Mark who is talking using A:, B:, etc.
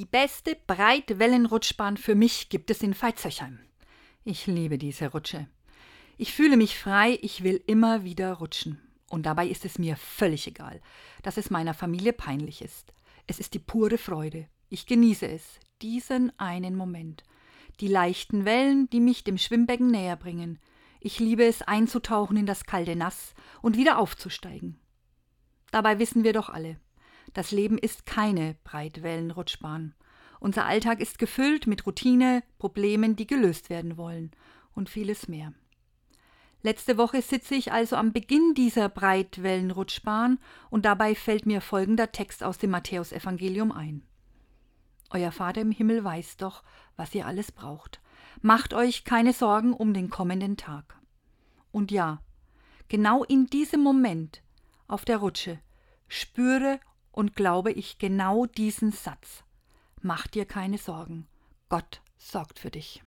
A: Die beste Breitwellenrutschbahn für mich gibt es in Veitshöchheim. Ich liebe diese Rutsche. Ich fühle mich frei, ich will immer wieder rutschen. Und dabei ist es mir völlig egal, dass es meiner Familie peinlich ist. Es ist die pure Freude. Ich genieße es, diesen einen Moment. Die leichten Wellen, die mich dem Schwimmbecken näher bringen. Ich liebe es, einzutauchen in das kalte Nass und wieder aufzusteigen. Dabei wissen wir doch alle, das Leben ist keine Breitwellenrutschbahn. Unser Alltag ist gefüllt mit Routine, Problemen, die gelöst werden wollen und vieles mehr. Letzte Woche sitze ich also am Beginn dieser Breitwellenrutschbahn und dabei fällt mir folgender Text aus dem Matthäusevangelium ein. Euer Vater im Himmel weiß doch, was ihr alles braucht. Macht euch keine Sorgen um den kommenden Tag. Und ja, genau in diesem Moment auf der Rutsche spüre und glaube ich genau diesen Satz. Mach dir keine Sorgen. Gott sorgt für dich.